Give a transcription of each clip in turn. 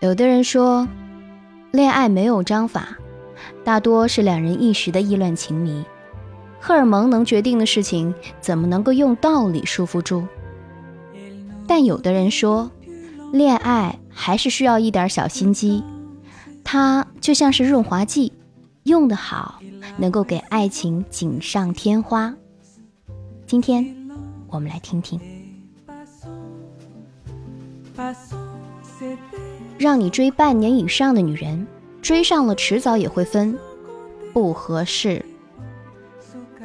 有的人说，恋爱没有章法，大多是两人一时的意乱情迷。荷尔蒙能决定的事情，怎么能够用道理束缚住？但有的人说，恋爱还是需要一点小心机，它就像是润滑剂，用得好，能够给爱情锦上添花。今天，我们来听听。让你追半年以上的女人，追上了迟早也会分，不合适。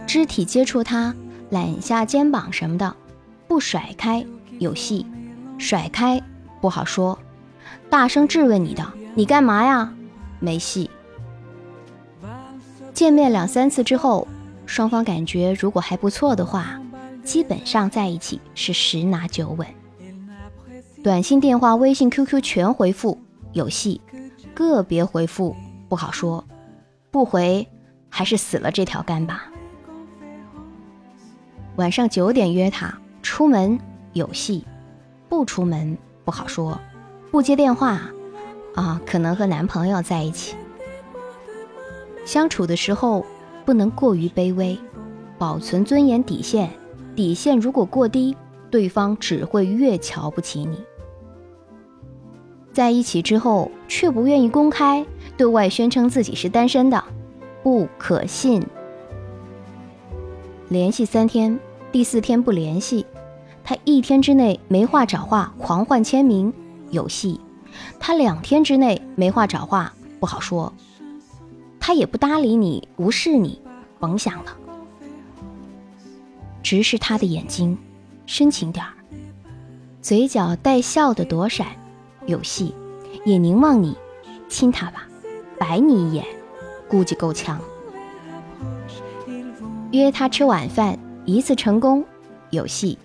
肢体接触她，揽下肩膀什么的，不甩开有戏，甩开不好说。大声质问你的，你干嘛呀？没戏。见面两三次之后，双方感觉如果还不错的话，基本上在一起是十拿九稳。短信、电话、微信、QQ 全回复有戏，个别回复不好说，不回还是死了这条干吧。晚上九点约他出门有戏，不出门不好说，不接电话啊，可能和男朋友在一起。相处的时候不能过于卑微，保存尊严底线，底线如果过低，对方只会越瞧不起你。在一起之后，却不愿意公开对外宣称自己是单身的，不可信。联系三天，第四天不联系，他一天之内没话找话，狂换签名，有戏；他两天之内没话找话，不好说。他也不搭理你，无视你，甭想了。直视他的眼睛，深情点儿，嘴角带笑的躲闪。有戏，也凝望你，亲他吧，白你一眼，估计够呛。约他吃晚饭，一次成功，有戏；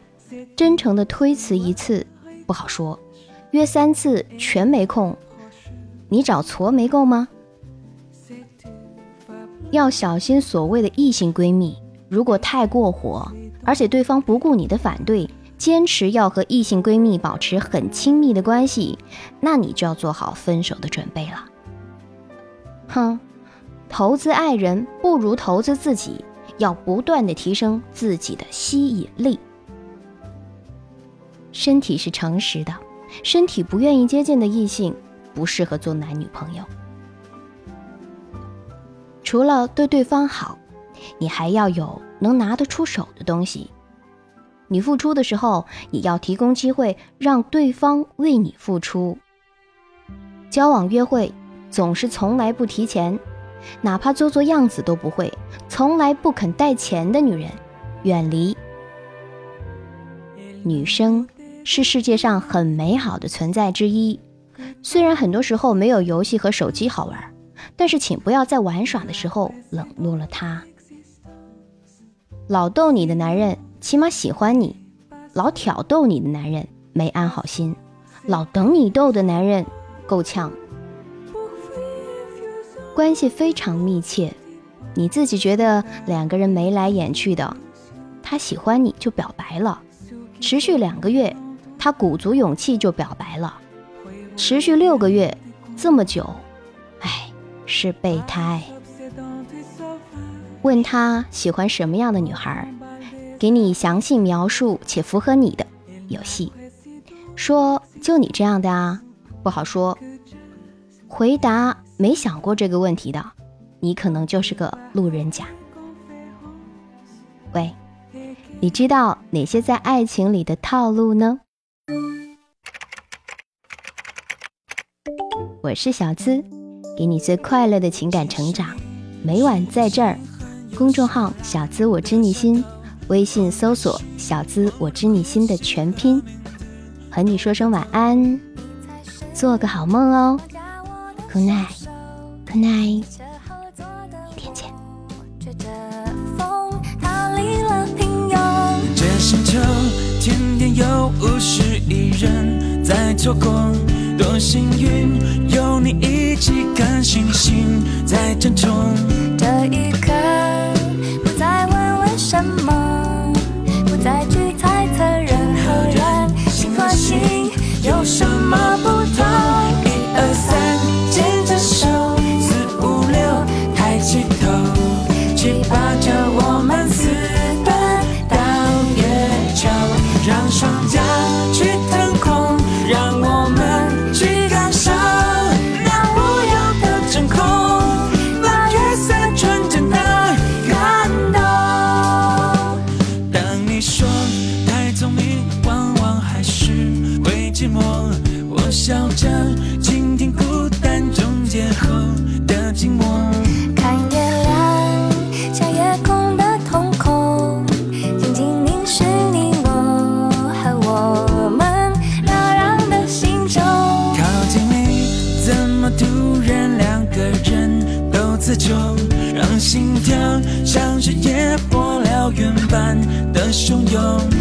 真诚的推辞一次，不好说。约三次全没空，你找矬没够吗？要小心所谓的异性闺蜜，如果太过火，而且对方不顾你的反对。坚持要和异性闺蜜保持很亲密的关系，那你就要做好分手的准备了。哼，投资爱人不如投资自己，要不断的提升自己的吸引力。身体是诚实的，身体不愿意接近的异性，不适合做男女朋友。除了对对方好，你还要有能拿得出手的东西。你付出的时候，也要提供机会让对方为你付出。交往约会总是从来不提钱，哪怕做做样子都不会，从来不肯带钱的女人，远离。女生是世界上很美好的存在之一，虽然很多时候没有游戏和手机好玩，但是请不要在玩耍的时候冷落了她。老逗你的男人。起码喜欢你，老挑逗你的男人没安好心，老等你逗的男人够呛。关系非常密切，你自己觉得两个人眉来眼去的，他喜欢你就表白了，持续两个月，他鼓足勇气就表白了，持续六个月，这么久，哎，是备胎。问他喜欢什么样的女孩？给你详细描述且符合你的游戏，说就你这样的啊，不好说。回答没想过这个问题的，你可能就是个路人甲。喂，你知道哪些在爱情里的套路呢？我是小资，给你最快乐的情感成长，每晚在这儿。公众号小资我知你心。微信搜索“小资我知你心”的全拼，和你说声晚安，做个好梦哦。Good night，Good night，明天见。这星球天天有五十亿人在错过，多幸运有你一起看星星在争宠。这一刻，不再问为什么。笑着倾听孤单终结后的寂寞。看月亮像夜空的瞳孔，静静凝视你我和我们扰攘的心中。靠近你，怎么突然两个人都自重，让心跳像是野火燎原般的汹涌。